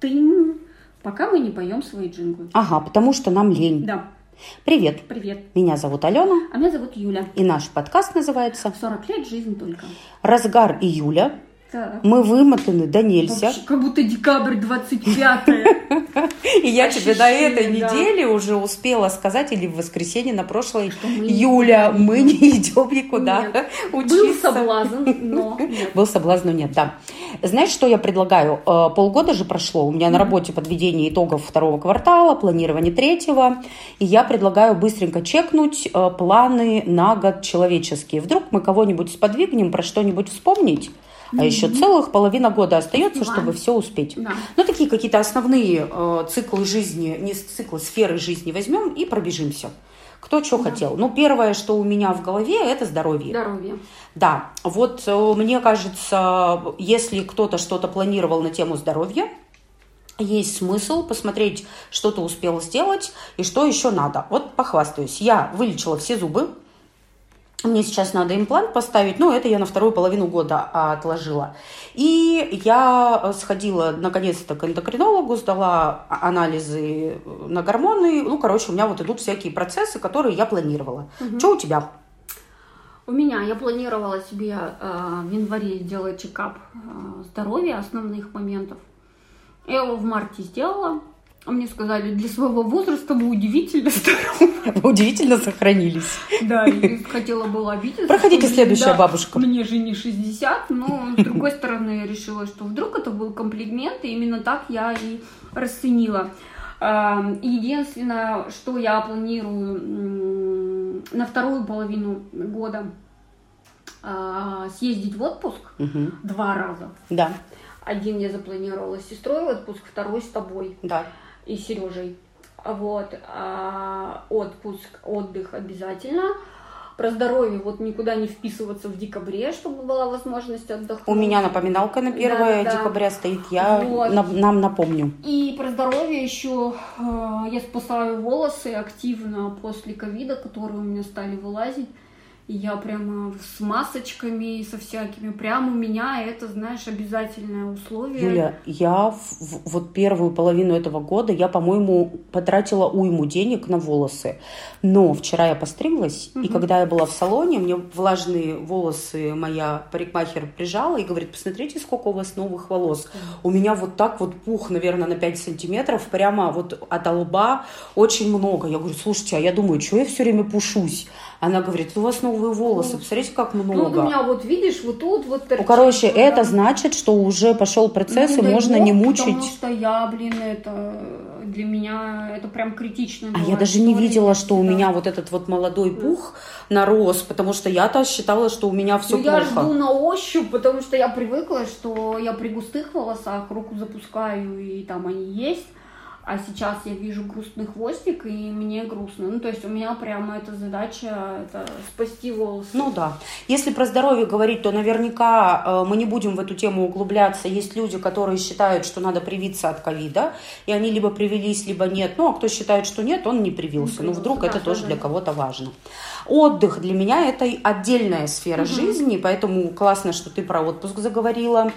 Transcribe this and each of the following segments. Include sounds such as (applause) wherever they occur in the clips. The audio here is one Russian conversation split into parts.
Тынь. Пока мы не поем свои джинглы. Ага, потому что нам лень. Да. Привет, Привет. меня зовут Алена, А меня зовут Юля. и наш подкаст называется 40 лет жизнь только. «Разгар июля». Так. Мы вымотаны до нельзя. Вообще, как будто декабрь 25 И я тебе на этой да. неделе уже успела сказать, или в воскресенье на прошлой, Юля, мы не идем никуда Нет. Был учиться. соблазн, но. (laughs) Был соблазн, но нет, да. Знаешь, что я предлагаю? Э, Полгода же прошло, у меня на работе подведение итогов второго квартала, планирование третьего, и я предлагаю быстренько чекнуть э, планы на год человеческие. Вдруг мы кого-нибудь сподвигнем, про что-нибудь вспомнить, а еще целых половина года остается, Успеваем. чтобы все успеть. Да. Ну, такие какие-то основные э, циклы жизни, не циклы, сферы жизни возьмем и пробежимся. Кто что хотел. Ну, первое, что у меня в голове, это здоровье. Здоровье. Да, вот э, мне кажется, если кто-то что-то планировал на тему здоровья, есть смысл посмотреть, что ты успел сделать и что еще надо. Вот похвастаюсь. Я вылечила все зубы. Мне сейчас надо имплант поставить, но это я на вторую половину года а, отложила. И я э, сходила наконец-то к эндокринологу, сдала а- анализы э, на гормоны. Ну, короче, у меня вот идут всякие процессы, которые я планировала. Что у тебя? У меня, я планировала себе э, в январе сделать чекап э, здоровья, основных моментов. Я его в марте сделала. А Мне сказали, для своего возраста вы удивительно здоровы. (laughs) Удивительно сохранились. Да, и (laughs) хотела была обидеться. Проходите, следующая да, бабушка. Мне же не 60, но с другой стороны я решила, что вдруг это был комплимент, и именно так я и расценила. А, Единственное, что я планирую на вторую половину года а, съездить в отпуск два раза. Да, Один я запланировала с сестрой в отпуск, второй с тобой да. И Сережей. Вот. А отпуск, отдых обязательно. Про здоровье вот никуда не вписываться в декабре, чтобы была возможность отдохнуть. У меня напоминалка на 1 Да-да-да. декабря стоит. Я Вот. на- нам напомню. И про здоровье еще э, я спасаю волосы активно после ковида, которые у меня стали вылазить. И я прямо с масочками, со всякими. Прям у меня это, знаешь, обязательное условие. Юля, я в- в- вот первую половину этого года, я, по-моему, потратила уйму денег на волосы. Но вчера я постриглась, и когда я была в салоне, мне влажные волосы моя парикмахер прижала и говорит, посмотрите, сколько у вас новых волос. У меня вот так вот пух, наверное, на 5 сантиметров, прямо вот от лба очень много. Я говорю, слушайте, а я думаю, что я все время пушусь? Она говорит, у вас новые волосы, посмотрите, как Ну, много. вот у меня вот, видишь, вот тут вот Ну, торчит, короче, вот, это да. значит, что уже пошел процесс, Ну, и можно бог, не Потому мучить. что я, блин, это для меня это прям критично. А я даже не видела, что у да. меня вот этот вот молодой пух нарос, потому что я-то считала, что у меня все Ну, я плохо. жду на ощупь, потому что я привыкла, что я при густых волосах руку запускаю, и там они есть. А сейчас я вижу грустный хвостик, и мне грустно. Ну, то есть у меня прямо эта задача это спасти волосы. Ну да. Если про здоровье говорить, то наверняка э, мы не будем в эту тему углубляться. Есть люди, которые считают, что надо привиться от ковида, и они либо привились, либо нет. Ну, а кто считает, что нет, он не привился. Не Ну, вдруг привился, это да, тоже да, для да. кого-то важно. Отдых для меня это отдельная сфера жизни, поэтому классно, что ты про отпуск заговорила.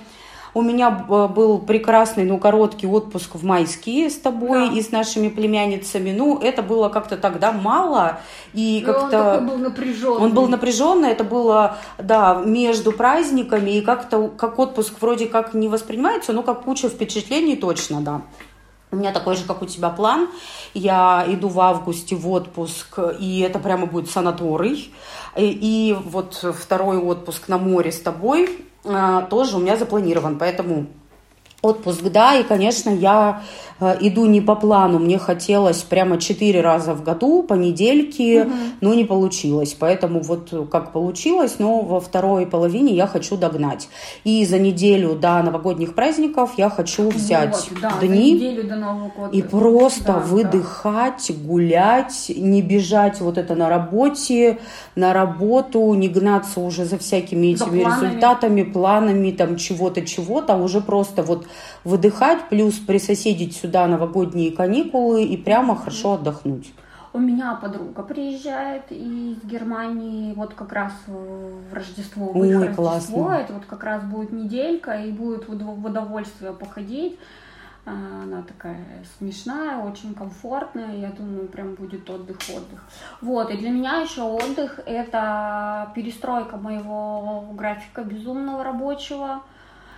У меня э, был прекрасный, но короткий отпуск в майские с тобой Да. и с нашими племянницами. Ну, это было как-то тогда мало. И он как-то... такой был напряженный. Он был напряженный, это было, да, между праздниками, и как-то, как отпуск вроде как не воспринимается, но как куча впечатлений точно, да. У меня такой же, как у тебя, план. Я иду в августе в отпуск, и это прямо будет санаторий. И, и вот второй отпуск на море с тобой а, тоже у меня запланирован, поэтому Отпуск, да, и, конечно, я э, иду не по плану. Мне хотелось прямо четыре раза в году, по недельке, но не получилось. Поэтому вот как получилось, но во второй половине я хочу догнать. И за неделю до новогодних праздников я хочу взять Вот, да, за дни до Нового года. и просто Да, да. выдыхать, гулять, не бежать вот это на работе, на работу, не гнаться уже за всякими За этими планами. результатами, планами, там чего-то, чего-то, а уже просто вот выдыхать, плюс присоседить сюда новогодние каникулы и прямо хорошо отдохнуть. У меня подруга приезжает из Германии вот как раз в Рождество. Ой, Рождество. классно. Это вот как раз будет неделька, и будет в удов- в удовольствие походить. А, она такая смешная, очень комфортная. Я думаю, прям будет отдых-отдых. Вот, и для меня еще отдых — это перестройка моего графика безумного рабочего.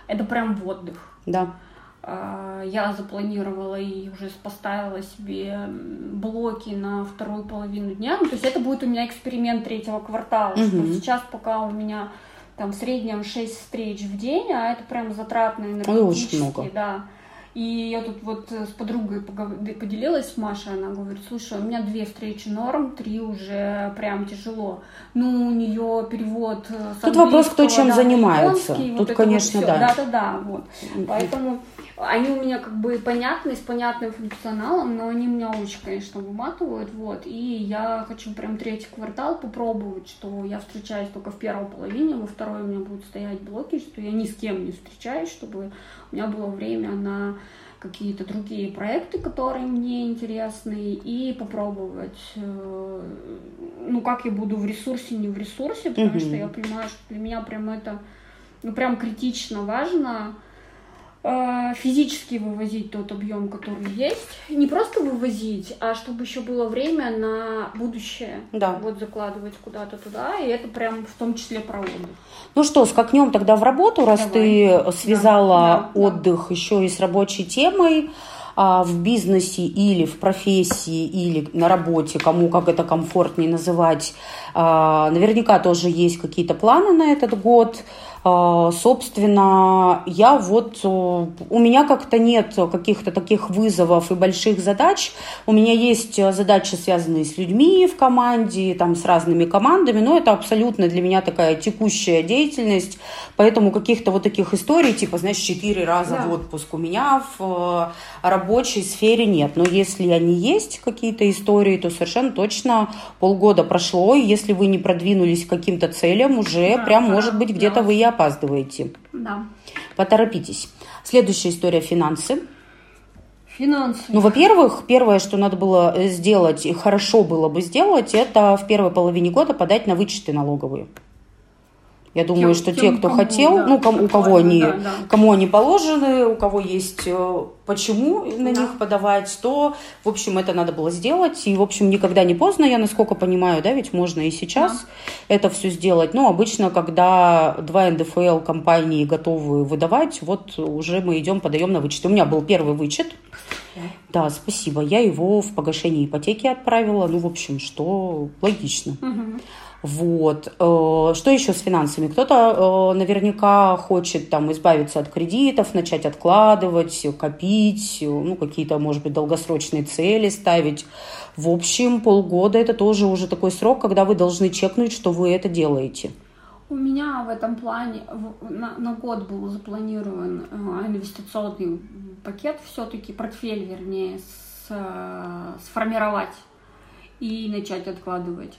Это прям отдых. Да. А, я запланировала и уже поставила себе блоки на вторую половину дня. Ну, то есть это будет у меня эксперимент третьего квартала. Угу. Что сейчас пока у меня там в среднем 6 встреч в день, а это прям затратно энергетически. Очень много. Да. И я тут вот э, с подругой поделилась с Машей, она говорит, слушай, у меня две встречи норм, три уже прям тяжело. Ну, у нее перевод э, с Тут вопрос, кто чем да, занимается. Тут, вот конечно, вот да. Да-да-да, вот. Поэтому они у меня как бы понятны, с понятным функционалом, но они меня очень, конечно, выматывают, вот, и я хочу прям третий квартал попробовать, что я встречаюсь только в первой половине, во второй у меня будут стоять блоки, что я ни с кем не встречаюсь, чтобы у меня было время на какие-то другие проекты, которые мне интересны, и попробовать, э, ну, как я буду в ресурсе, не в ресурсе, потому mm-hmm. что я понимаю, что для меня прям это, ну, прям критично важно, физически вывозить тот объем, который есть. Не просто вывозить, а чтобы еще было время на будущее. Да. Вот закладывать куда-то туда, и это прям в том числе про отдых. Ну что, скакнем тогда в работу, раз Давай. ты связала да, отдых да. еще и с рабочей темой а, в бизнесе или в профессии или на работе, кому как это комфортнее называть, а, наверняка тоже есть какие-то планы на этот год. А, собственно, я вот, э, у меня как-то нет каких-то таких вызовов и больших задач. У меня есть задачи, связанные с людьми в команде, там, с разными командами, но это абсолютно для меня такая текущая деятельность, поэтому каких-то вот таких историй, типа, знаешь, четыре раза да. в отпуск у меня в э, рабочей сфере нет. Но если они есть, какие-то истории, то совершенно точно полгода прошло, и если вы не продвинулись к каким-то целям, уже да, прям, да, может быть, где-то да. вы и опаздываете. Да. Поторопитесь. Следующая история – финансы. Финансы. Ну, во-первых, первое, что надо было сделать и хорошо было бы сделать, это в первой половине года подать на вычеты налоговые. Я думаю, тем, что те, кто кому, хотел, да, ну, кому, у кого они, да, да. кому они положены, у кого есть э, почему на да. них подавать, то, в общем, это надо было сделать. И, в общем, никогда не поздно, я насколько понимаю, да, ведь можно и сейчас да. это все сделать. Но обычно, когда два НДФЛ компании готовы выдавать, вот уже мы идем, подаем на вычет. У меня был первый вычет. Да, спасибо. Я его в погашение ипотеки отправила. Ну, в общем, что логично. Угу. Вот. Э, что еще с финансами? Кто-то э, наверняка хочет там избавиться от кредитов, начать откладывать, копить, ну, какие-то, может быть, долгосрочные цели ставить. В общем, полгода это тоже уже такой срок, когда вы должны чекнуть, что вы это делаете. У меня в этом плане на, год был запланирован э, инвестиционный пакет, все-таки портфель, вернее, сформировать и начать откладывать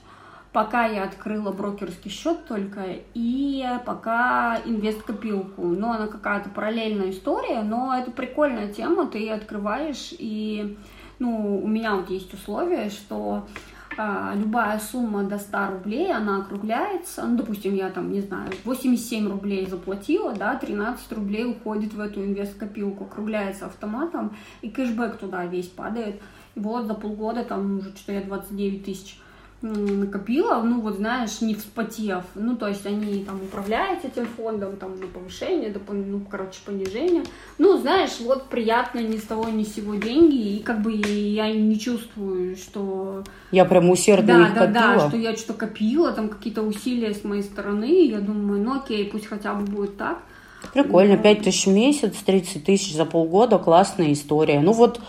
пока я открыла брокерский счет только и пока инвест-копилку. Ну, она какая-то параллельная история, но это прикольная тема, ты открываешь, и, ну, у меня вот есть условие, что а, любая сумма до 100 рублей, она округляется, ну, допустим, я там, не знаю, 87 рублей заплатила, да, 13 рублей уходит в эту инвест-копилку, округляется автоматом, и кэшбэк туда весь падает, и вот за полгода там уже что-то я 29 тысяч накопила, ну вот знаешь, не вспотев. Ну, то есть они там управляют этим фондом, там на повышение, до, ну, короче, понижение. Ну, знаешь, вот приятно ни с того ни с сего деньги, и как бы я не чувствую, что... Я прям усердно да, их да, копила. Да, что я что-то копила, там какие-то усилия с моей стороны, я думаю, ну окей, пусть хотя бы будет так. Прикольно, 5 тысяч в месяц, 30 тысяч за полгода, классная история. Ну вот,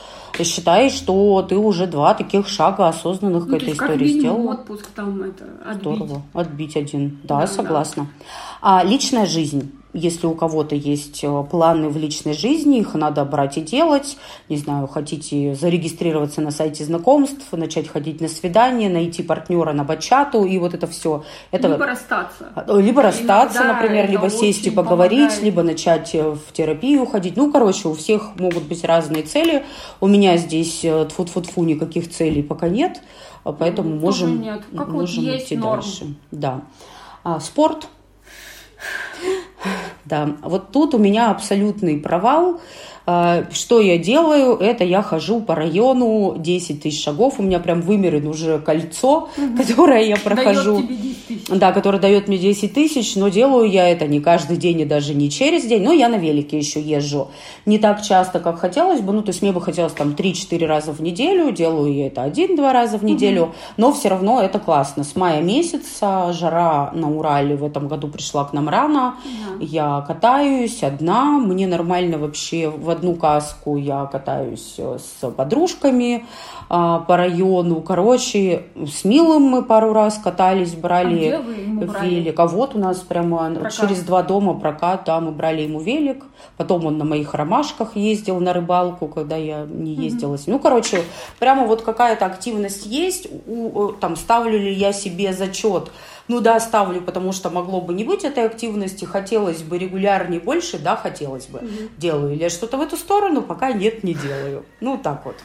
считай, что ты уже два таких шага осознанных ну, к этой истории сделала. отпуск там это отбить. Здорово, отбить один. Да, да согласна. Да. А личная жизнь? Если у кого-то есть э, планы в личной жизни, их надо брать и делать. Не знаю, хотите зарегистрироваться на сайте знакомств, начать ходить на свидание, найти партнера на бачату и вот это все. Это... Либо расстаться. Э, либо расстаться, да, например, либо сесть и поговорить, помогает. либо начать э, в терапию ходить. Ну, короче, у всех могут быть разные цели. У меня здесь тфу-тфу-тфу никаких целей пока нет, поэтому Тоже можем, нет. Как можем вот идти норм. дальше. Да. А, спорт (laughs) Да, вот тут у меня абсолютный провал. А, что я делаю? Это я хожу по району 10 тысяч шагов. У меня прям вымерено уже кольцо, угу. которое я прохожу. Дает тебе 10 тысяч. Да, которое дает мне 10 тысяч, но делаю я это не каждый день и даже не через день. Но я на велике еще езжу. Не так часто, как хотелось бы. Ну, то есть мне бы хотелось там 3-4 раза в неделю. Делаю я это один-два раза в неделю. Угу. Но все равно это классно. С мая месяца жара на Урале в этом году пришла к нам рано. Угу. Я катаюсь одна. Мне нормально вообще в одну каску я катаюсь э, с подружками а, по району. Короче, с Милым мы пару раз катались, брали, а велик. А вот у нас прямо прокат. через два дома прокат, да, мы брали ему велик. Потом он на моих ромашках ездил на рыбалку, когда я не ездила. Mm-hmm. Ну, короче, прямо вот какая-то активность есть. У, там, ставлю ли я себе зачет ну да, ставлю, потому что могло бы не быть этой активности, хотелось бы регулярнее больше, да, хотелось бы. Угу. Делаю или что-то в эту сторону, пока нет, не делаю. Ну, так вот.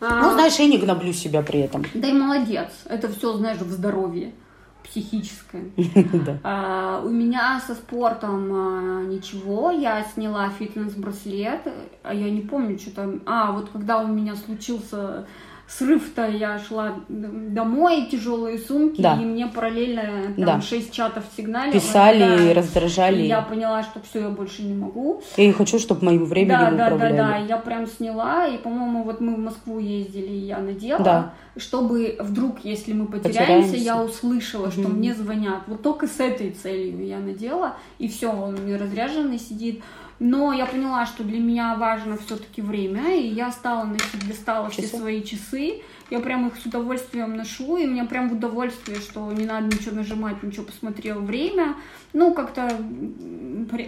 А... Ну, знаешь, я не гноблю себя при этом. Да и молодец. Это все, знаешь, в здоровье психическое. (laughs) А, у меня со спортом а, ничего. Я сняла фитнес-браслет, а я не помню, что там. А, вот когда у меня случился срыв-то я шла домой, тяжелые сумки, да. и мне параллельно там, да. 6 чатов сигналили. Писали да, и раздражали. И я поняла, что все, я больше не могу. Я не хочу, чтобы моим временем да, да, управляли. Да, да, да, я прям сняла, и, по-моему, вот мы в Москву ездили, и я надела, да. чтобы вдруг, если мы потеряемся, потеряемся. я услышала, что mm мне звонят. Вот только с этой целью я надела, и все, он у меня разряженный сидит. Но я поняла, что для меня важно все-таки время, и я стала носить, достала часы? все свои часы. Я прям их с удовольствием ношу, и мне прям в удовольствие, что не надо ничего нажимать, ничего посмотрел время. Ну, как-то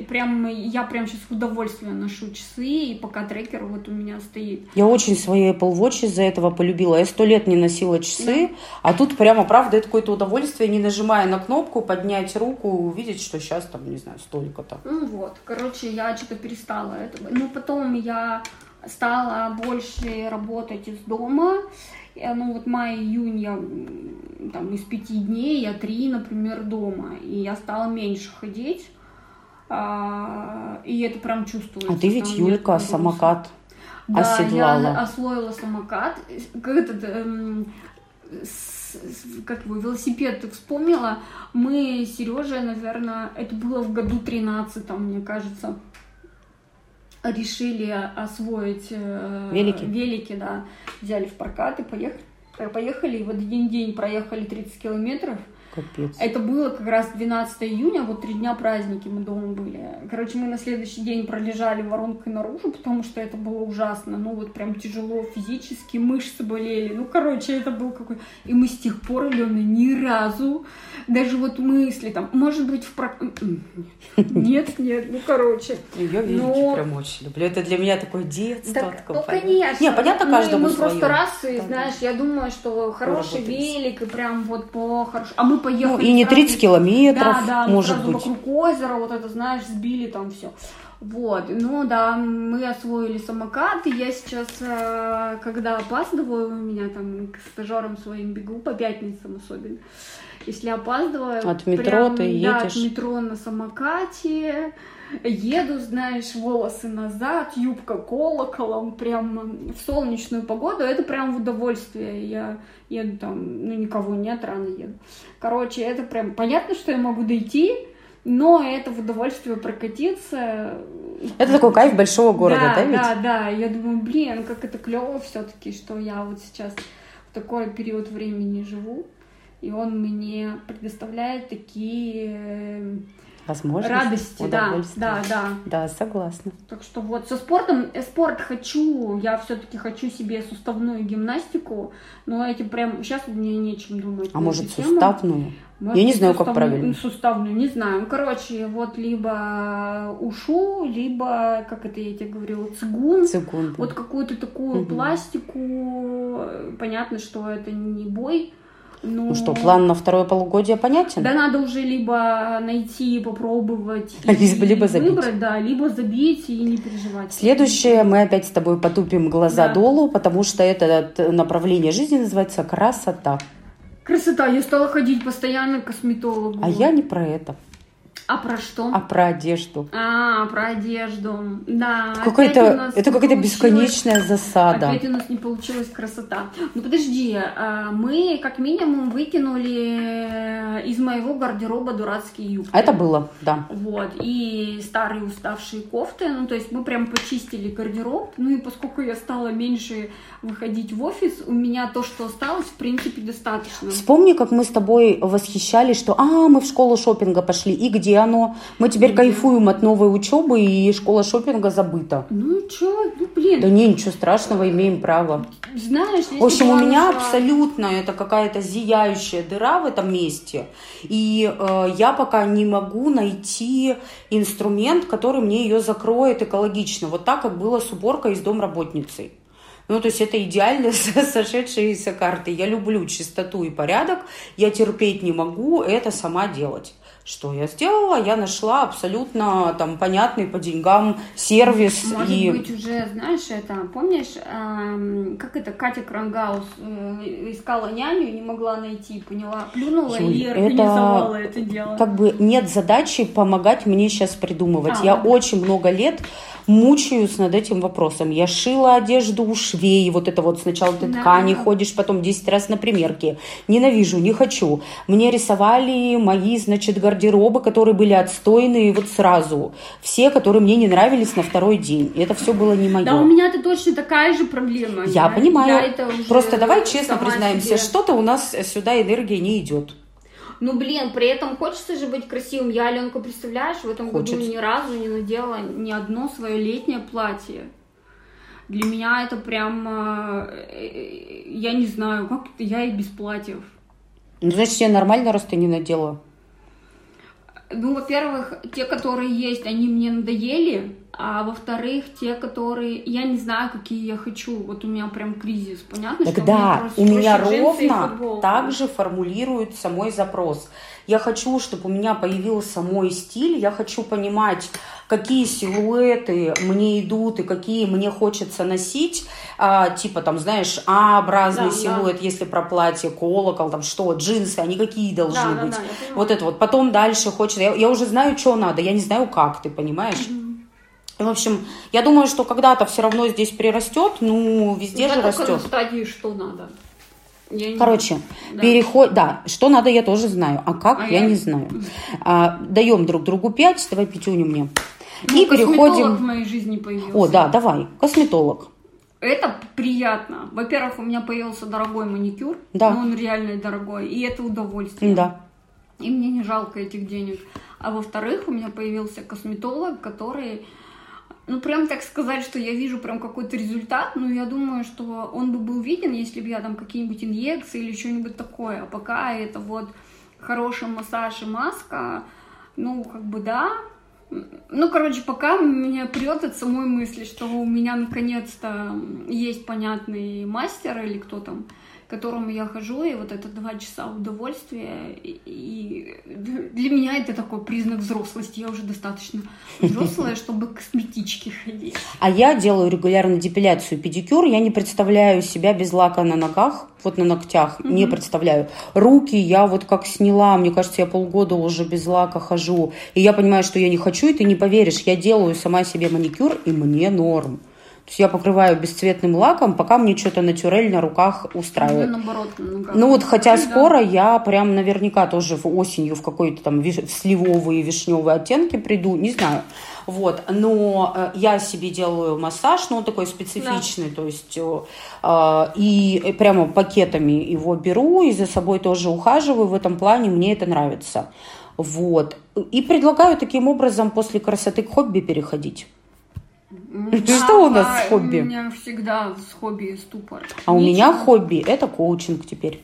прям я прям сейчас с удовольствием ношу часы, и пока трекер вот у меня стоит. Я очень свои Apple Watch из-за этого полюбила. Я сто лет не носила часы, да. а тут прямо, правда, это какое-то удовольствие, не нажимая на кнопку, поднять руку, увидеть, что сейчас там, не знаю, столько-то. Ну вот, короче, я что-то перестала этого. Ну, потом я стала больше работать из дома, ну вот май-июнь я там из пяти дней я три, например, дома, и я стала меньше ходить, а, и это прям чувствуется. А ты ведь, Юлька, самокат да, оседлала. я освоила самокат, как этот, эм, с, как его, велосипед ты вспомнила, мы с Сережей, наверное, это было в году 13 мне кажется, решили освоить э, велики. велики, да, взяли в прокат и поехали. Поехали, и в один день проехали 30 километров. Капец. Это было как раз 12 июня, вот три дня праздники мы дома были. Короче, мы на следующий день пролежали воронкой наружу, потому что это было ужасно. Ну, вот прям тяжело физически, мышцы болели. Ну, короче, это был какой... И мы с тех пор, Алена, ни разу, даже вот мысли там, может быть, в... Про... Нет, нет, ну, короче. Я велики прям очень люблю. Это для меня такое детство. Так, ну, конечно. Не, понятно, каждому Мы просто раз, и, знаешь, я думаю, что хороший велик, и прям вот по хорошему. А мы поехали. Ну, и не 30 километров, да, да, может мы быть. вокруг озера, вот это, знаешь, сбили там все. Вот, ну да, мы освоили самокат, и я сейчас, э, когда опаздываю, у меня там к стажерам своим бегу, по пятницам особенно, если опаздываю... От метро прям, ты едешь? Да, от метро на самокате, еду, знаешь, волосы назад, юбка колоколом, прям в солнечную погоду, это прям в удовольствие. Я еду там, ну никого нет, рано еду. Короче, это прям понятно, что я могу дойти, но это в удовольствие прокатиться. Это такой кайф большого города, да, да ведь? Да, да, я думаю, блин, как это клево все-таки, что я вот сейчас в такой период времени живу, и он мне предоставляет такие возможность, радости, да, да, да. Да, согласна. Так что вот со спортом, э, спорт хочу, я все-таки хочу себе суставную гимнастику, но эти прям сейчас мне нечем думать. А может тему. суставную? Может, я не знаю, как правильно. Суставную, не знаю. Короче, вот либо ушу, либо, как это я тебе говорила, цигун. Цигун. Да. Вот какую-то такую угу. пластику. Понятно, что это не бой ну, ну что, план на второе полугодие понятен? Да, надо уже либо найти, попробовать, (laughs) либо, либо забить. выбрать, да, либо забить и не переживать. Следующее, мы опять с тобой потупим глаза да. долу, потому что это направление жизни называется красота. Красота, я стала ходить постоянно к косметологу. А я не про это. А про что? А про одежду. А, про одежду. Да. Какой-то, это какая-то бесконечная засада. Опять у нас не получилась красота. Ну подожди, а, мы как минимум выкинули из моего гардероба дурацкие юбки. Это было, да. Вот. И старые уставшие кофты. Ну, то есть мы прям почистили гардероб. Ну и поскольку я стала меньше выходить в офис, у меня то, что осталось, в принципе, достаточно. Вспомни, как мы с тобой восхищались, что а, мы в школу шопинга пошли, и где оно? Мы теперь кайфуем от новой учебы, и школа шопинга забыта. Ну, что, ну, блин. Да не, ничего страшного, имеем право. Знаешь, В общем, у меня нужна... абсолютно это какая-то зияющая дыра в этом месте, и э, я пока не могу найти инструмент, который мне ее закроет экологично, вот так, как было с уборкой из домработницей. Ну, то есть это идеально (laughs) сошедшиеся карты. Я люблю чистоту и порядок, я терпеть не могу это сама делать. Что я сделала? Я нашла абсолютно там понятный по деньгам сервис. Может и... быть уже, знаешь, это, помнишь, эм, как это Катя Крангаус э, искала няню и не могла найти, поняла, плюнула Юль, и организовала это, это дело. Как бы нет задачи помогать мне сейчас придумывать. А, я ладно. очень много лет мучаюсь над этим вопросом. Я шила одежду у швей, вот это вот сначала ты да. ткани ходишь, потом 10 раз на примерке. Ненавижу, не хочу. Мне рисовали мои, значит, гардеробы, которые были отстойные вот сразу. Все, которые мне не нравились на второй день. И это все было не мое. Да, у меня это точно такая же проблема. Я, я понимаю. Я Просто давай честно признаемся, что-то у нас сюда энергия не идет. Ну, блин, при этом хочется же быть красивым. Я, Аленку, представляешь, в этом Хочется. году ни разу не надела ни одно свое летнее платье. Для меня это прям, э, я не знаю, как я и без платьев. Ну, значит, тебе нормально, раз ты не надела? Ну, во-первых, те, которые есть, они мне надоели, а во-вторых, те, которые я не знаю, какие я хочу. Вот у меня прям кризис, понятно? Тогда у меня, у меня ровно так же формулируется мой запрос. Я хочу, чтобы у меня появился мой стиль, я хочу понимать, какие силуэты мне идут и какие мне хочется носить. А, типа там, знаешь, А-образный да, силуэт, да. если про платье, колокол, там что, джинсы, они какие должны да, быть. Да, да, вот это вот. Потом дальше хочется. Я, я уже знаю, что надо, я не знаю, как ты, понимаешь? В общем, я думаю, что когда-то все равно здесь прирастет, ну, везде я же растет. стадии что надо. Я Короче, да. переход, да, что надо, я тоже знаю, а как, а я, я не знаю. А, даем друг другу пять, давай пятюню мне. Ну, и переходим. в моей жизни появился. О, да, давай, косметолог. Это приятно. Во-первых, у меня появился дорогой маникюр, да. но он реально дорогой, и это удовольствие. Да. И мне не жалко этих денег. А во-вторых, у меня появился косметолог, который ну, прям так сказать, что я вижу прям какой-то результат, но я думаю, что он бы был виден, если бы я там какие-нибудь инъекции или что-нибудь такое. А пока это вот хороший массаж и маска, ну, как бы да. Ну, короче, пока меня прет от самой мысли, что у меня наконец-то есть понятный мастер или кто там, к которому я хожу, и вот это два часа удовольствия, и, и для меня это такой признак взрослости. Я уже достаточно взрослая, (laughs) чтобы к косметичке ходить. А я делаю регулярно депиляцию, педикюр. Я не представляю себя без лака на ногах, вот на ногтях, mm-hmm. не представляю. Руки я вот как сняла, мне кажется, я полгода уже без лака хожу, и я понимаю, что я не хочу, и ты не поверишь, я делаю сама себе маникюр, и мне норм. То есть я покрываю бесцветным лаком, пока мне что-то натюрель на руках устраивает. Ну, наоборот, ну, ну вот, хотя да. скоро я прям наверняка тоже в осенью в какой-то там виш... в сливовые вишневые оттенки приду, не знаю. Вот, но э, я себе делаю массаж, ну, он такой специфичный, да. то есть, э, и прямо пакетами его беру, и за собой тоже ухаживаю в этом плане, мне это нравится. Вот. И предлагаю таким образом после красоты к хобби переходить. Что у нас с хобби? У меня всегда с хобби ступор. А у меня хобби это коучинг теперь.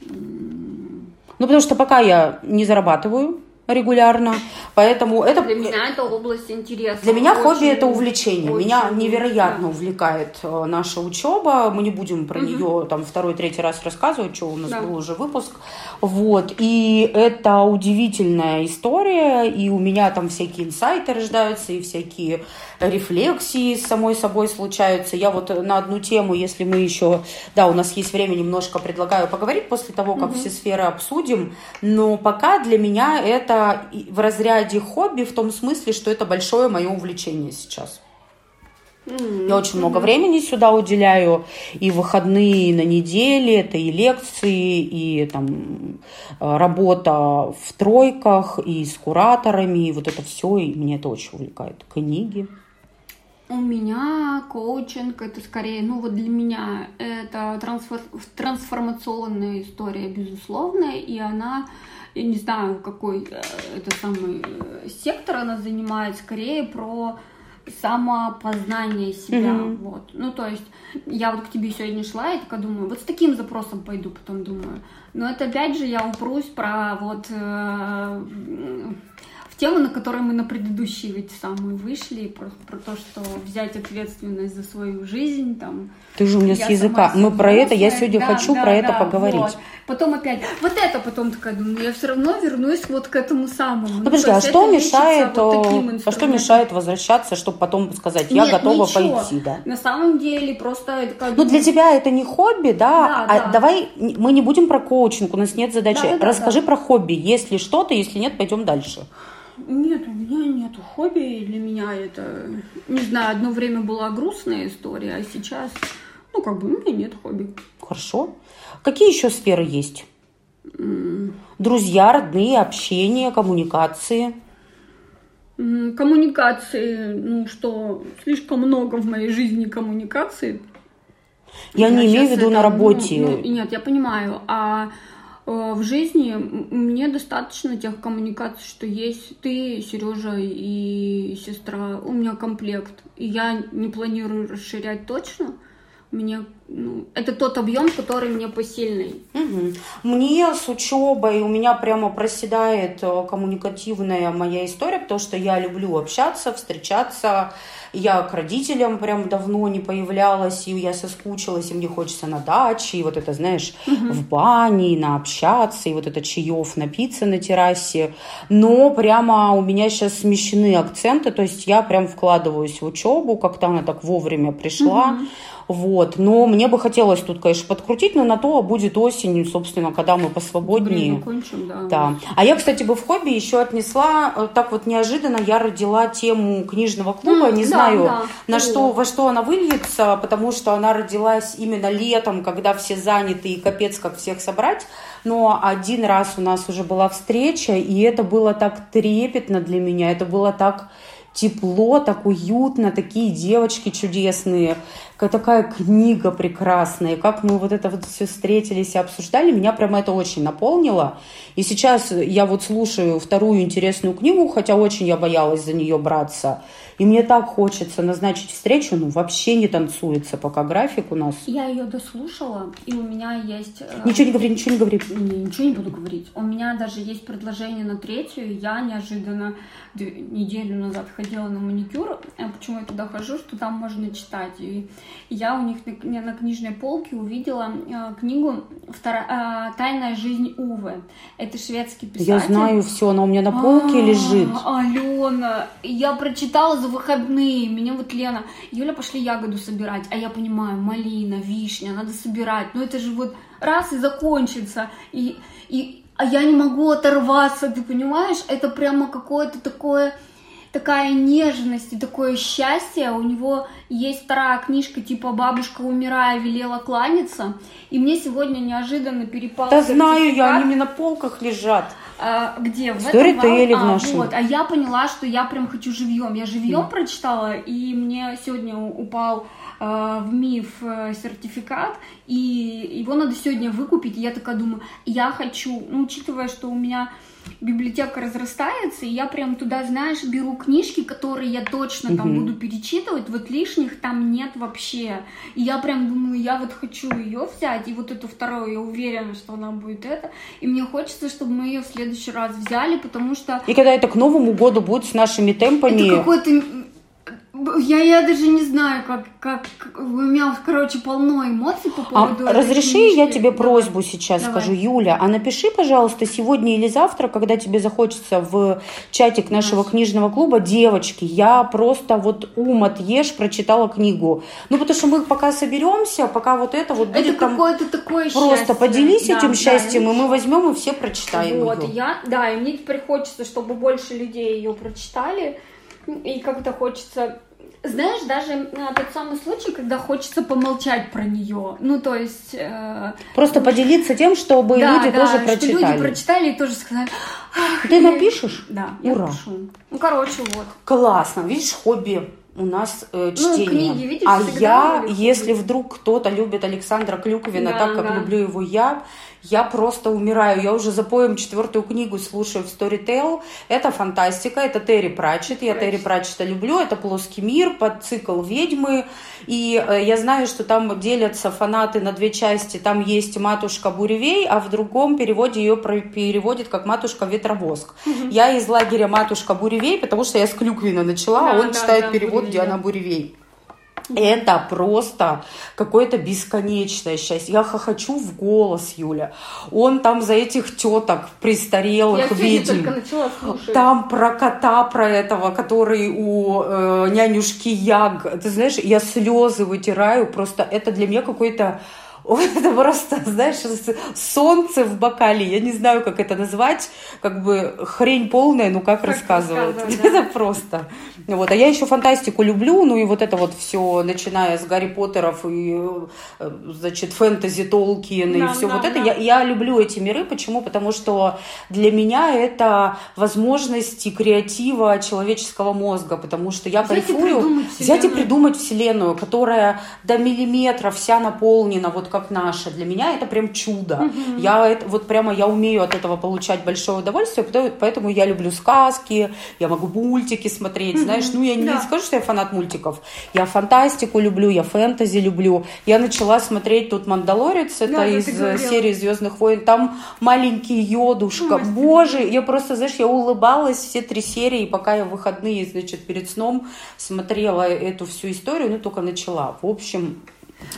Ну, потому что пока я не зарабатываю, регулярно. Поэтому это... Для меня это область интереса. Для меня очень, хобби это увлечение. Очень, меня невероятно да. увлекает э, наша учеба. Мы не будем про угу. нее там второй, третий раз рассказывать, что у нас да. был уже выпуск. Вот. И это удивительная история. И у меня там всякие инсайты рождаются, и всякие рефлексии с самой собой случаются. Я вот на одну тему, если мы еще... Да, у нас есть время, немножко предлагаю поговорить после того, как угу. все сферы обсудим. Но пока для меня это в разряде хобби в том смысле, что это большое мое увлечение сейчас. Я очень много времени сюда уделяю, и выходные, и на неделе, это и лекции, и там работа в тройках, и с кураторами, и вот это все, и мне это очень увлекает. Книги. У меня коучинг это скорее, ну вот для меня это трансфор, трансформационная история, безусловно, и она, я не знаю, какой э, это самый э, сектор она занимает, скорее про самопознание себя. Mm-hmm. Вот. Ну, то есть, я вот к тебе сегодня шла, и такая думаю, вот с таким запросом пойду, потом думаю. Но это опять же я упрусь про вот э, тему, на которой мы на предыдущей ведь самые вышли, про, про то, что взять ответственность за свою жизнь, там. Ты же у меня с языка. Мы про это, я сегодня да, хочу да, про да, это поговорить. Вот. Потом опять, вот это потом такая, думаю, я все равно вернусь вот к этому самому. Ну, подожди, а что мешает, вот а что мешает возвращаться, чтобы потом сказать, я Нет, готова ничего. пойти, да? На самом деле просто. Ну для тебя это не хобби, да? да а да. давай мы не будем про коучинг, у нас нет задачи. Да, да, Расскажи да. про хобби, если что-то, если нет, пойдем дальше. Нет, у меня нету хобби. Для меня это, не знаю, одно время была грустная история, а сейчас, ну, как бы, у меня нет хобби. Хорошо. Какие еще сферы есть? Mm. Друзья, родные, общение, коммуникации. Коммуникации, ну что, слишком много в моей жизни коммуникаций. Я, я не имею в виду это, на работе. Ну, ну, нет, я понимаю. А в жизни мне достаточно тех коммуникаций, что есть ты, Сережа и сестра. У меня комплект. И я не планирую расширять точно. Мне ну, это тот объем, который мне посильный. Угу. Мне с учебой у меня прямо проседает э, коммуникативная моя история, потому что я люблю общаться, встречаться. Я к родителям прям давно не появлялась, и я соскучилась, и мне хочется на даче, и вот это, знаешь, угу. в бане, и наобщаться, и вот это чаев напиться на террасе. Но прямо у меня сейчас смещены акценты, то есть я прям вкладываюсь в учебу, как-то она так вовремя пришла. Угу. Вот. Но мне бы хотелось тут, конечно, подкрутить, но на то будет осенью, собственно, когда мы посвободнее. Время кончим, да. да. А я, кстати, бы в хобби еще отнесла, э, так вот неожиданно я родила тему книжного клуба. Mm, Не да, знаю, да. на что, во что она выльется, потому что она родилась именно летом, когда все заняты и капец, как всех собрать. Но один раз у нас уже была встреча, и это было так трепетно для меня, это было так тепло, так уютно, такие девочки чудесные, такая книга прекрасная, как мы вот это вот все встретились и обсуждали, меня прямо это очень наполнило. И сейчас я вот слушаю вторую интересную книгу, хотя очень я боялась за нее браться. И мне так хочется назначить встречу, ну вообще не танцуется пока график у нас. Я ее дослушала, и у меня есть... Э, ничего не говори, ничего не говори. Не, ничего не буду говорить. У меня даже есть предложение на третью. Я неожиданно неделю назад ходила на маникюр. Почему я туда хожу? Что там можно читать. И я у них на, на книжной полке увидела э, книгу э, «Тайная жизнь Увы». Это шведский писатель. Я знаю все, она у меня на полке а, лежит. Алена, я прочитала за выходные. Меня вот Лена, Юля, пошли ягоду собирать. А я понимаю, малина, вишня, надо собирать. Но это же вот раз и закончится. И, и, а я не могу оторваться, ты понимаешь? Это прямо какое-то такое такая нежность и такое счастье. У него есть вторая книжка, типа «Бабушка, умирая, велела кланяться». И мне сегодня неожиданно перепал Да знаю я, они мне на полках лежат. А, где? В Story этом или в нашем? Вот. А я поняла, что я прям хочу живьем. Я живьем mm. прочитала, и мне сегодня упал э, в МИФ э, сертификат, и его надо сегодня выкупить. И я такая думаю, я хочу, ну, учитывая, что у меня библиотека разрастается, и я прям туда, знаешь, беру книжки, которые я точно там угу. буду перечитывать, вот лишних там нет вообще. И я прям думаю, я вот хочу ее взять, и вот эту вторую, я уверена, что она будет это. И мне хочется, чтобы мы ее в следующий раз взяли, потому что... И когда это к Новому году будет с нашими темпами... Это какой-то Я, я даже не знаю, как, как... У меня, короче, полно эмоций по А поводу этой разреши, книжки. я тебе Давай. просьбу сейчас Давай. скажу, Юля, а напиши, пожалуйста, сегодня или завтра, когда тебе захочется в чатик нашего Наш. книжного клуба, девочки, я просто вот ум отъешь, прочитала книгу. Ну, потому что мы пока соберемся, пока вот это вот Это будет там... какое-то такое Просто счастье. поделись Да, этим да, счастьем, и и мы возьмем и все прочитаем Вот, её. я, да, и мне теперь хочется, чтобы больше людей ее прочитали, и как-то хочется, знаешь, даже э, тот самый случай, когда хочется помолчать про нее, ну, то есть... э, Просто поделиться тем, чтобы да, люди да, тоже что прочитали. люди прочитали и тоже сказали... «Ах, Ты я-» напишешь? Да, я Ура. напишу. Ну, короче, вот. Классно, видишь, хобби у нас э, Ну, чтение. книги, видишь, а я, если вдруг кто-то любит Александра Клюквина Да, так, как да. люблю его я, я просто умираю. Я уже за поем четвертую книгу слушаю в Storytel. Это фантастика, это Терри Пратчет. Я Терри Пратчета люблю. Это плоский мир, под цикл ведьмы. И э, я знаю, что там делятся фанаты на две части. Там есть матушка Буревей, а в другом переводе ее переводит как матушка Ветровоск. Я из лагеря матушка Буревей, потому что я с Клюквина начала, а он да, читает да, перевод Буревей, Диана да. Буревей. Это просто какое-то бесконечное счастье. Я хохочу в голос, Юля. Он там за этих теток престарелых Я ведьм. только начала слушать. Там про кота, про этого, который у э, нянюшки Яг. Ты знаешь, я слезы вытираю. Просто это для меня какой-то... Это просто, знаешь, солнце в бокале. Я не знаю, как это назвать. Как бы хрень полная, ну как, Как рассказывать, (laughs) да. Это просто. Вот. А я еще фантастику люблю. Ну и вот это вот все, начиная с Гарри Поттеров и, э, значит, фэнтези Толкин и все да, вот это. да. Я, я люблю эти миры. Почему? Потому что для меня это возможности креатива человеческого мозга, потому что я Взять и кайфую придумать взять и придумать вселенную, которая до миллиметра вся наполнена, вот как наша. Для меня это прям чудо. Я это, вот прямо я умею от этого получать большое удовольствие, потому- поэтому я люблю сказки, я могу мультики смотреть, знаешь, ну я не Да. скажу, что я фанат мультиков, я фантастику люблю, я фэнтези люблю. Я начала смотреть тут Мандалорец, это Да, из серии Звездных войн, там маленький йодушка, Ой, боже, я просто, знаешь, я улыбалась все три серии, пока я в выходные, значит, перед сном смотрела эту всю историю, ну, только начала. В общем,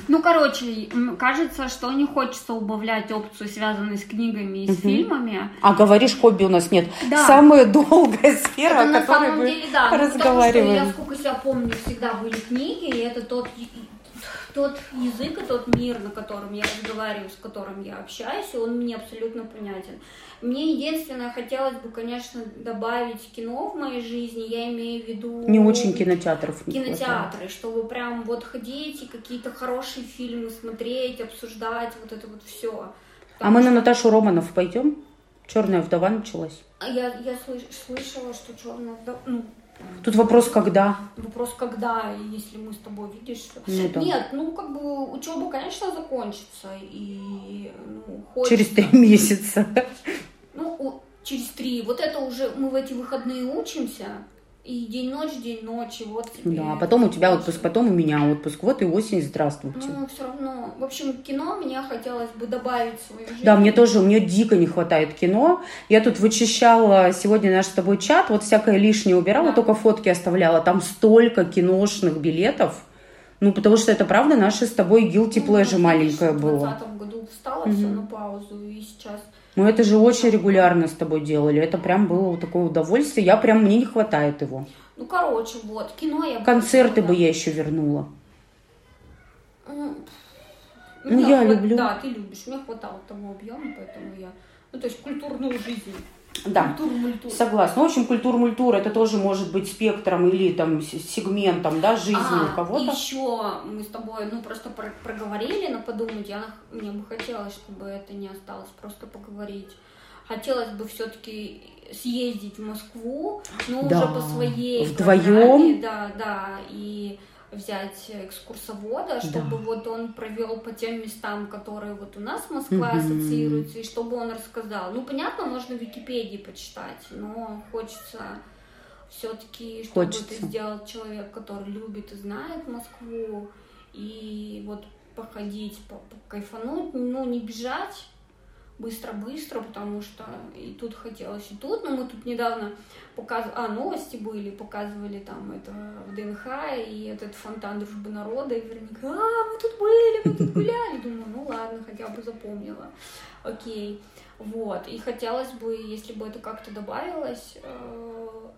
Ну, короче, кажется, что не хочется убавлять опцию, связанную с книгами и с фильмами. а говоришь, хобби у нас нет. Да. Самая долгая сфера, Это о на которой самом мы деле, да. Ну, потому что разговариваем. я, сколько себя помню, всегда были книги, и это тот, тот язык и тот мир, на котором я разговариваю, с которым я общаюсь, он мне абсолютно понятен. Мне единственное, хотелось бы, конечно, добавить кино в моей жизни, я имею в виду... Не очень кинотеатров кинотеатры, чтобы прям вот ходить и какие-то хорошие фильмы смотреть, обсуждать, вот это вот все. А мы на Наташу Романов пойдем? Черная вдова началась. Я, я слыш- слышала, что черная ну, Тут вопрос, когда? Вопрос, когда, если мы с тобой видишь. что- Ну да. Нет, ну как бы учеба, конечно, закончится. И ну, хочется- Через три (laughs) месяца. Ну, через три. Вот это уже мы в эти выходные учимся. И день-ночь, день-ночь, и вот тебе. Да, потом у тебя отпуск, потом у меня отпуск. Вот и осень, здравствуйте. Ну, все равно. В общем, кино мне хотелось бы добавить в свою жизнь. Да, мне тоже, мне дико не хватает кино. Я тут вычищала сегодня наш с тобой чат, вот всякое лишнее убирала, Да. только фотки оставляла. Там столько киношных билетов. Ну, потому что это правда наше с тобой guilty Ну, pleasure вот, маленькое было. В 2020 году встала все на паузу, и сейчас... Мы это же очень регулярно с тобой делали. Это прям было вот такое удовольствие. Я прям, мне не хватает его. Ну, короче, вот, кино я... Концерты бы я еще вернула. Ну, Ну, я хват- люблю. Да, ты любишь. Мне хватало того объема, поэтому я... Ну, то есть культурную жизнь. Да. Культуру, мультуру. Согласна. В общем, культура-мультура это тоже может быть спектром или там сегментом, да, жизни А, у кого-то. еще мы с тобой, ну, просто про- проговорили на подумать. Я, мне бы хотелось, чтобы это не осталось просто поговорить. Хотелось бы все-таки съездить в Москву, но Да, уже по своей вдвоем. программе, да, да, и взять экскурсовода, чтобы Да. вот он провел по тем местам, которые вот у нас Москва ассоциируется, и чтобы он рассказал. Ну, понятно, можно в Википедии почитать, но хочется все-таки, чтобы Хочется. это сделал человек, который любит и знает Москву, и вот походить, по- кайфануть, ну, не бежать, быстро-быстро, потому что и тут хотелось, и тут. Но мы тут недавно показывали, а, новости были, показывали там это в ДНХ, и этот фонтан дружбы народа, и Вероника, а, мы тут были, мы тут гуляли. (laughs) Думаю, ну ладно, хотя бы запомнила. Окей. Вот. И хотелось бы, если бы это как-то добавилось, э,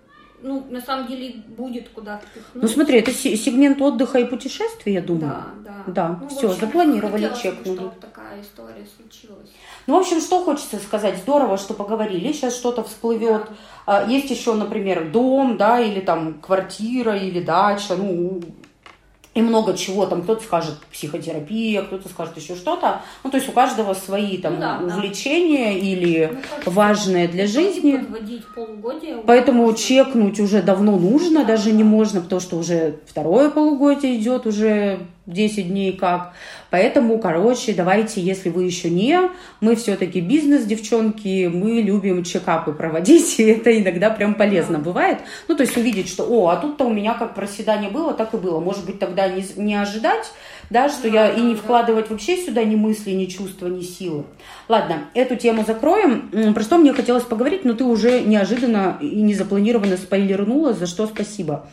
ну, на самом деле, будет куда впихнуть. Ну, смотри, это сегмент отдыха и путешествий, я думаю. Да, да. Да, ну, все, общем, запланировали, чекнули. чтобы такая история случилась. Ну, в общем, что хочется сказать. Здорово, что поговорили. Сейчас что-то всплывет. А, Есть еще, например, дом, да, или там квартира, или дача. Ну, и много чего, там кто-то скажет психотерапия, кто-то скажет еще что-то. Ну, то есть у каждого свои там Ну да, да. увлечения или Мне кажется, важное для жизни. Полугодие. Поэтому можно. чекнуть уже давно нужно, Да, даже да. не можно, потому что уже второе полугодие идет, уже 10 дней как. Поэтому, короче, давайте, если вы еще не, мы все-таки бизнес, девчонки, мы любим чекапы проводить, (laughs) и это иногда прям полезно бывает. Ну, то есть увидеть, что, о, а тут-то у меня как проседание было, так и было. Может быть, тогда не, не ожидать, да, что я и не вкладывать вообще сюда ни мысли, ни чувства, ни силы. Ладно, эту тему закроем. Про что мне хотелось поговорить, но ты уже неожиданно и незапланированно спойлернула, за что спасибо.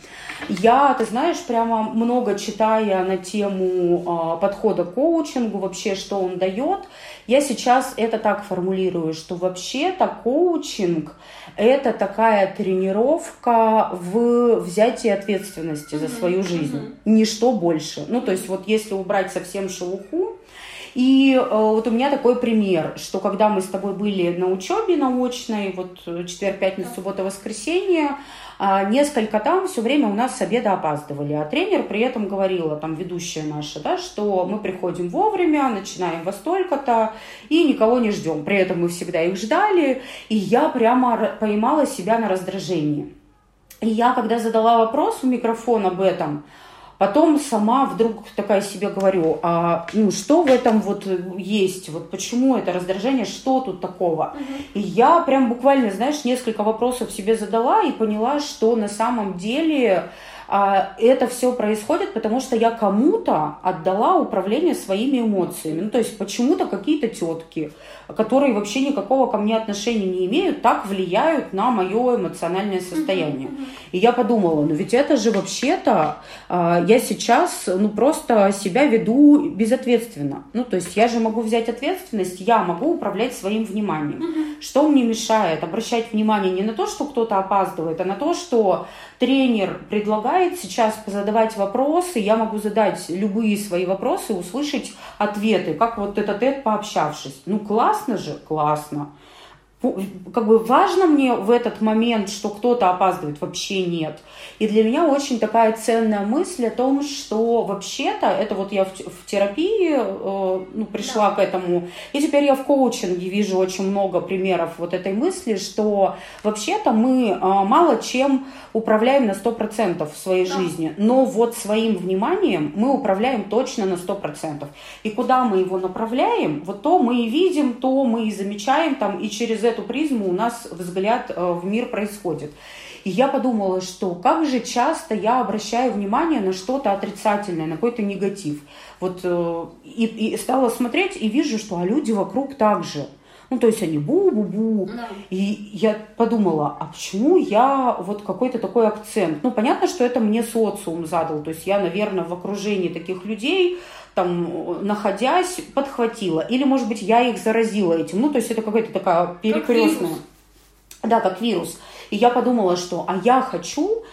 Я, ты знаешь, прямо много читая на тему а, подхода к коучингу, вообще, что он дает, я сейчас это так формулирую, что вообще-то коучинг – это такая тренировка в взятии ответственности за Мгм, свою жизнь. мгм. Ничто больше. Ну, то есть вот если убрать совсем шелуху, и э, вот у меня такой пример, что когда мы с тобой были на учебе научной, вот э, четверг, пятница, суббота, воскресенье, несколько там все время у нас с обеда опаздывали, а тренер при этом говорила, там ведущая наша, да, что мы приходим вовремя, начинаем во столько-то и никого не ждем. При этом мы всегда их ждали, и я прямо поймала себя на раздражении. И я, когда задала вопрос в микрофон об этом, потом сама вдруг такая себе говорю, а ну что в этом вот есть, вот почему это раздражение, что тут такого? И я прям буквально, знаешь, несколько вопросов себе задала и поняла, что на самом деле это все происходит, потому что я кому-то отдала управление своими эмоциями. Ну, то есть почему-то какие-то тетки, которые вообще никакого ко мне отношения не имеют, так влияют на мое эмоциональное состояние. И я подумала, ну ведь это же вообще-то а, я сейчас ну просто себя веду безответственно. Ну то есть я же могу взять ответственность, я могу управлять своим вниманием. Что мне мешает обращать внимание не на то, что кто-то опаздывает, а на то, что тренер предлагает сейчас задавать вопросы, я могу задать любые свои вопросы, услышать ответы, как вот этот Эд пообщавшись. Ну классно же, классно. Как бы важно мне в этот момент, что кто-то опаздывает, вообще нет. И для меня очень такая ценная мысль о том, что вообще-то, это вот я в, терапии э, ну, пришла к этому, и теперь я в коучинге вижу очень много примеров вот этой мысли, что вообще-то мы э, мало чем управляем на 100% в своей Да. жизни, но вот своим вниманием мы управляем точно на 100%. И куда мы его направляем, вот то мы и видим, то мы и замечаем там, и через эту призму у нас взгляд э, в мир происходит. И я подумала, что как же часто я обращаю внимание на что-то отрицательное, на какой-то негатив. Вот э, и, и стала смотреть и вижу, что а люди вокруг так же. Ну, то есть они бу-бу-бу. Да. И я подумала, а почему я вот какой-то такой акцент? Ну, понятно, что это мне социум задал. То есть я, наверное, в окружении таких людей, там, находясь, подхватила. Или, может быть, я их заразила этим. Ну, то есть это какая-то такая перекрестная. вирус. Да, как вирус. И я подумала, что а я хочу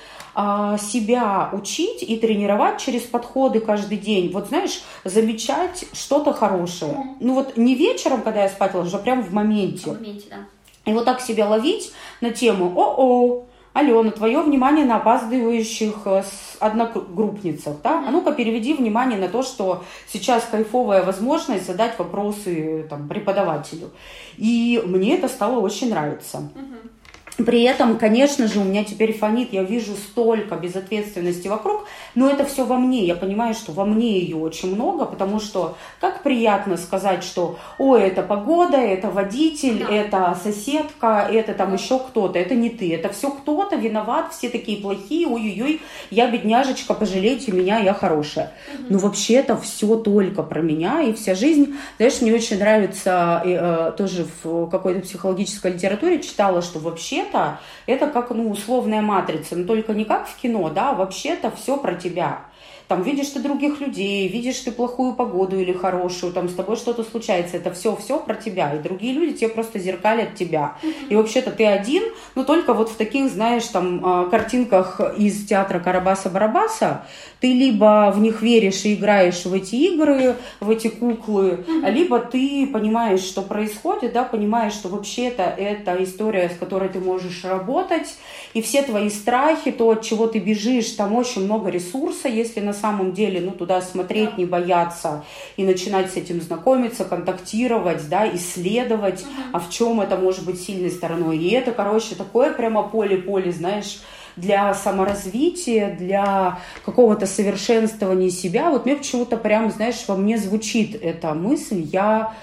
себя учить и тренировать через подходы каждый день. Вот знаешь, замечать что-то хорошее. Ну вот не вечером, когда я спать ложусь, а прям в В моменте. моменте, да. И вот так себя ловить на тему «О-о, Алена, твое внимание на опаздывающих э, одногруппницах, да? А ну-ка переведи внимание на то, что сейчас кайфовая возможность задать вопросы там, преподавателю. И мне это стало очень нравиться. Мгм. При этом, конечно же, у меня теперь фонит, я вижу столько безответственности вокруг, но это все во мне. Я понимаю, что во мне ее очень много, потому что как приятно сказать, что ой, это погода, это водитель, да. это соседка, это там да. еще кто-то. Это не ты, это все кто-то виноват, все такие плохие, ой-ой-ой, я бедняжечка, пожалейте меня, я хорошая. Угу. Но вообще это все только про меня и вся жизнь. Знаешь, мне очень нравится, э, тоже в какой-то психологической литературе читала, что вообще вообще-то это как, ну, условная матрица, но только не как в кино, да, а вообще-то все про тебя там видишь ты других людей, видишь ты плохую погоду или хорошую, там с тобой что-то случается, это все, все про тебя, и другие люди тебе просто зеркалят тебя. И вообще-то ты один, но только вот в таких, знаешь, там а, картинках из театра Карабаса-Барабаса ты либо в них веришь и играешь в эти игры, в эти куклы, либо ты понимаешь, что происходит, да, понимаешь, что вообще-то это история, с которой ты можешь работать, и все твои страхи, то, от чего ты бежишь, там очень много ресурса, если на самом деле, ну, туда смотреть, да. не бояться и начинать с этим знакомиться, контактировать, да, исследовать, угу. а в чем это может быть сильной стороной. И это, короче, такое прямо поле-поле, знаешь, для саморазвития, для какого-то совершенствования себя. Вот мне почему-то прям, знаешь, во мне звучит эта мысль. Я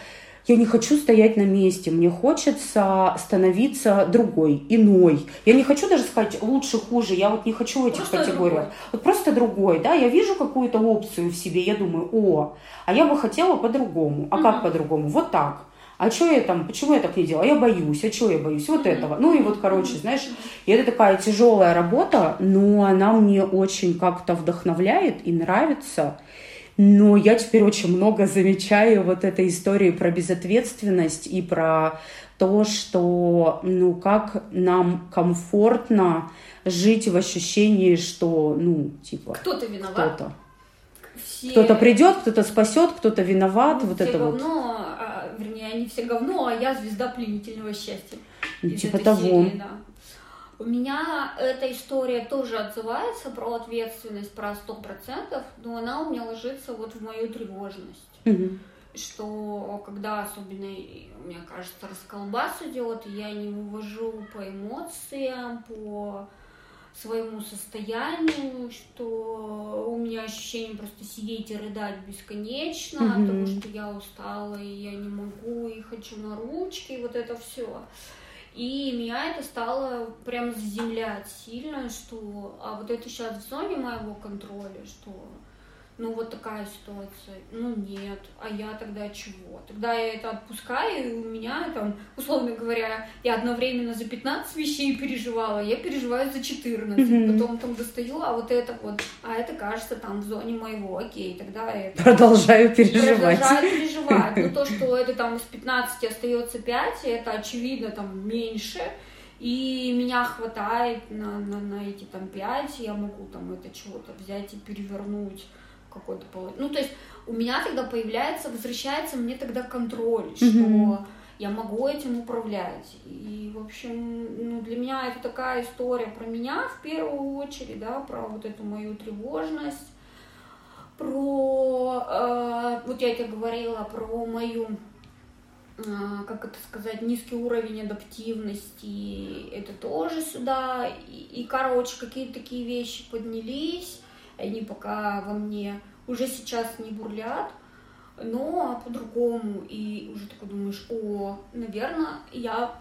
я не хочу стоять на месте, мне хочется становиться другой, иной. Я не хочу даже сказать лучше, хуже, я вот не хочу в этих просто категориях. Другой. Вот просто другой, да, я вижу какую-то опцию в себе, я думаю, о, а я бы хотела по-другому. А угу. как по-другому? Вот так. А что я там, почему я так не делаю? А я боюсь, а чего я боюсь? Вот этого. Ну и вот, короче, знаешь, и это такая тяжелая работа, но она мне очень как-то вдохновляет и нравится. Но я теперь очень много замечаю вот этой истории про безответственность и про то, что, ну, как нам комфортно жить в ощущении, что, ну, типа... Кто-то виноват. Кто-то. Все... Кто-то придет, кто-то спасет, кто-то виноват. Ну, вот все это говно, вот. А, вернее, они все говно, а я звезда пленительного счастья. Ну, типа того. Серии, да. У меня эта история тоже отзывается про ответственность, про сто процентов, но она у меня ложится вот в мою тревожность. Угу. Что когда особенно, мне кажется, расколбас идет, я не вывожу по эмоциям, по своему состоянию, что у меня ощущение просто сидеть и рыдать бесконечно, mm потому что я устала, и я не могу, и хочу на ручки, и вот это все. И меня это стало прям заземлять сильно, что а вот это сейчас в зоне моего контроля, что ну вот такая ситуация, ну нет, а я тогда чего? Тогда я это отпускаю, и у меня там, условно говоря, я одновременно за 15 вещей переживала, я переживаю за 14, mm-hmm. потом там достаю, а вот это вот, а это кажется там в зоне моего, окей, тогда это... Продолжаю переживать. Продолжаю переживать, но то, (laughs) что это там из 15 остается 5, это очевидно там меньше, и меня хватает на, на, на эти там 5, я могу там это чего-то взять и перевернуть какой-то повод. Ну, то есть у меня тогда появляется, возвращается мне тогда контроль, mm-hmm. что я могу этим управлять. И, в общем, ну, для меня это такая история про меня в первую очередь, да, про вот эту мою тревожность, про, э, вот я тебе говорила, про мою э, как это сказать, низкий уровень адаптивности, это тоже сюда. И, и короче, какие-то такие вещи поднялись они пока во мне уже сейчас не бурлят, но по-другому, и уже такой думаешь, о, наверное, я,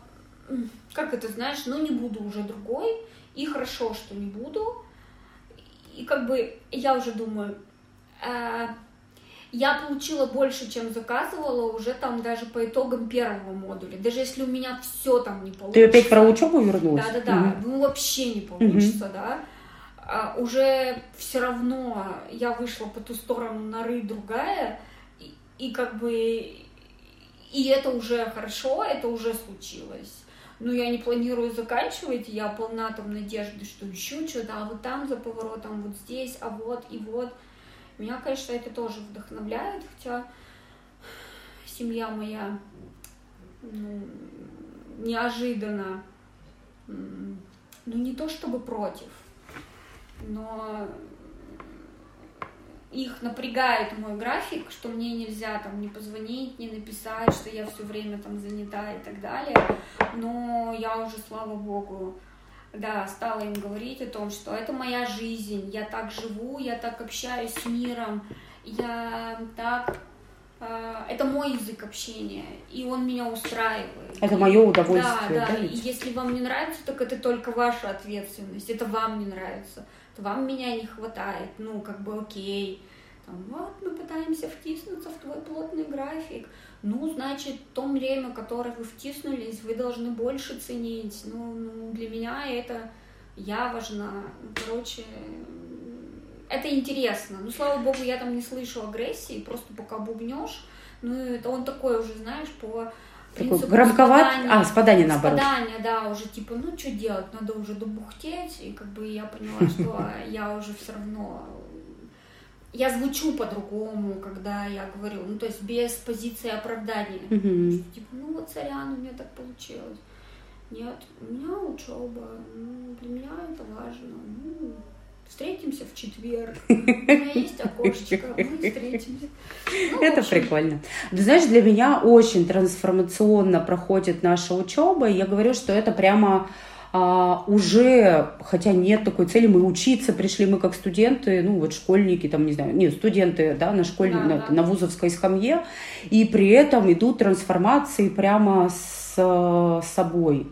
как это знаешь, ну не буду уже другой, и хорошо, что не буду, и как бы я уже думаю, э, я получила больше, чем заказывала уже там даже по итогам первого модуля. Даже если у меня все там не получится. Ты опять про учебу вернулась? Да, да, да. Угу. Ну вообще не получится, угу. да. А, уже все равно я вышла по ту сторону норы другая, и, и как бы и это уже хорошо, это уже случилось. Но я не планирую заканчивать, я полна там надежды, что еще что-то, а вот там за поворотом, вот здесь, а вот и вот. Меня, конечно, это тоже вдохновляет, хотя семья моя ну, неожиданно, ну не то чтобы против, но их напрягает мой график, что мне нельзя там не позвонить, не написать, что я все время там занята и так далее. Но я уже, слава богу, да, стала им говорить о том, что это моя жизнь, я так живу, я так общаюсь с миром, я так э, это мой язык общения, и он меня устраивает. Это мое удовольствие. Да, да. И если вам не нравится, так это только ваша ответственность. Это вам не нравится вам меня не хватает, ну, как бы окей. Там, вот, мы пытаемся втиснуться в твой плотный график. Ну, значит, то время, которое вы втиснулись, вы должны больше ценить. Ну, ну для меня это я важна. Короче, это интересно. Ну, слава богу, я там не слышу агрессии, просто пока бубнешь. Ну, это он такой уже, знаешь, по такой громковат, а, спадание наоборот. Спадание, да, уже типа, ну что делать, надо уже добухтеть, и как бы я поняла, (laughs) что я уже все равно, я звучу по-другому, когда я говорю, ну то есть без позиции оправдания, типа, ну вот сорян, у меня так получилось. Нет, у меня учеба, ну, для меня это важно, ну, встретимся в четверг. У меня есть окошечко, мы встретимся. Ну, это прикольно. Ты знаешь, для меня очень трансформационно проходит наша учеба. Я говорю, что это прямо а, уже, хотя нет такой цели, мы учиться пришли, мы как студенты, ну вот школьники, там, не знаю, нет, студенты, да, на школе, да, на, да. на вузовской скамье, и при этом идут трансформации прямо с, с собой.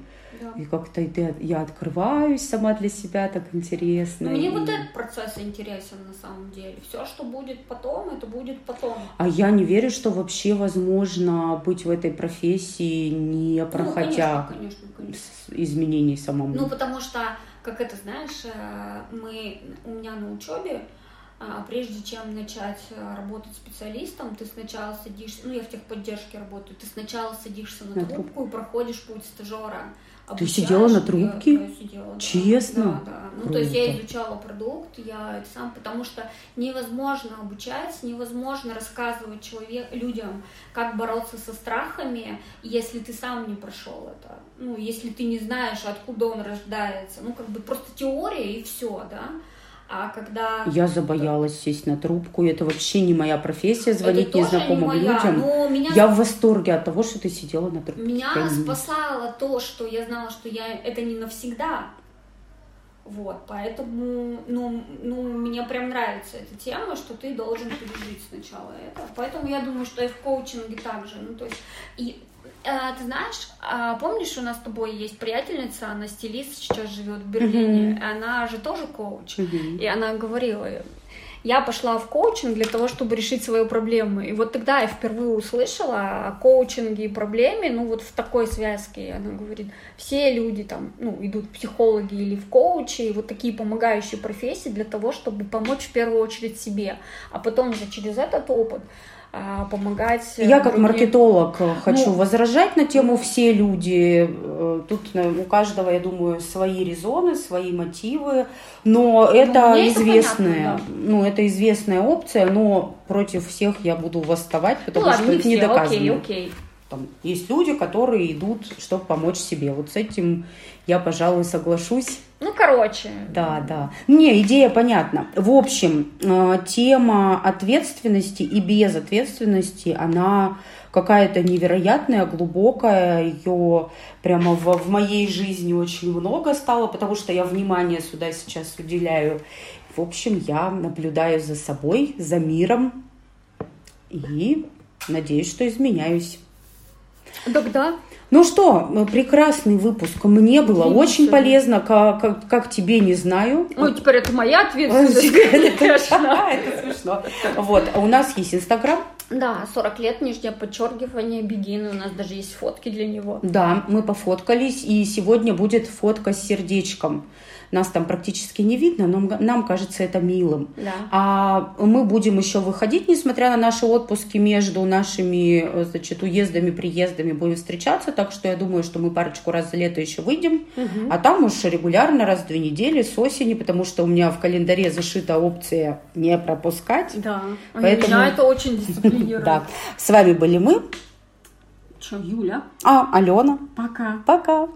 И как-то я открываюсь сама для себя, так интересно. Но мне и... вот этот процесс интересен на самом деле. Все, что будет потом, это будет потом. А я не верю, что вообще возможно быть в этой профессии, не ну, проходя ну, конечно, конечно, конечно. изменений самому. Ну, потому что, как это, знаешь, э, мы, у меня на учебе а, прежде чем начать э, работать специалистом, ты сначала садишься, ну я в техподдержке работаю, ты сначала садишься на, трубку и проходишь путь стажера. Ты сидела на трубке? Я, я сидела, Честно? Да, да. Ну, Круто. то есть я изучала продукт, я сам, потому что невозможно обучать, невозможно рассказывать человек, людям, как бороться со страхами, если ты сам не прошел это. Ну, если ты не знаешь, откуда он рождается. Ну, как бы просто теория и все, да. А когда... Я забоялась сесть на трубку, это вообще не моя профессия, звонить незнакомым не моя, людям. Меня... Я в восторге от того, что ты сидела на трубке. Меня спасало то, что я знала, что я это не навсегда. Вот, поэтому, ну, ну, мне прям нравится эта тема, что ты должен пережить сначала это. Поэтому я думаю, что и в коучинге также. Ну, то есть, и а, ты знаешь, а, помнишь, у нас с тобой есть приятельница, она стилист, сейчас живет в Берлине, mm-hmm. она же тоже коуч, mm-hmm. и она говорила, я пошла в коучинг для того, чтобы решить свои проблемы. И вот тогда я впервые услышала о коучинге и проблеме, ну вот в такой связке, она говорит, все люди там, ну, идут в психологи или в коучи, и вот такие помогающие профессии для того, чтобы помочь в первую очередь себе, а потом уже через этот опыт помогать. Я как другим. маркетолог хочу ну, возражать на тему все люди. Э, тут у каждого, я думаю, свои резоны, свои мотивы, но ну, это известная, это понятно, да. ну это известная опция, но против всех я буду восставать, потому ну, что ладно, это не доказано. Окей, окей. Там есть люди, которые идут, чтобы помочь себе. Вот с этим я, пожалуй, соглашусь. Ну, короче. Да, да. Не, идея понятна. В общем, э, тема ответственности и безответственности, она какая-то невероятная, глубокая. Ее прямо в, в моей жизни очень много стало, потому что я внимание сюда сейчас уделяю. В общем, я наблюдаю за собой, за миром и надеюсь, что изменяюсь. Тогда ну что, прекрасный выпуск. Мне было Отлично. очень полезно, как, как, как тебе, не знаю. Ну, теперь это моя ответственность, (laughs) конечно. (laughs) Это смешно. Вот, а у нас есть Инстаграм. Да, 40 лет, нижнее подчеркивание, бегины. У нас даже есть фотки для него. Да, мы пофоткались, и сегодня будет фотка с сердечком. Нас там практически не видно, но нам кажется это милым. Да. А мы будем еще выходить, несмотря на наши отпуски между нашими э, значит, уездами, приездами, будем встречаться. Так что я думаю, что мы парочку раз за лето еще выйдем. Угу. А там уж регулярно раз в две недели с осени, потому что у меня в календаре зашита опция не пропускать. Да, Поэтому... меня это очень дисциплинирует. (laughs) Да. С вами были мы. Че, Юля? А, Алена. Пока. Пока.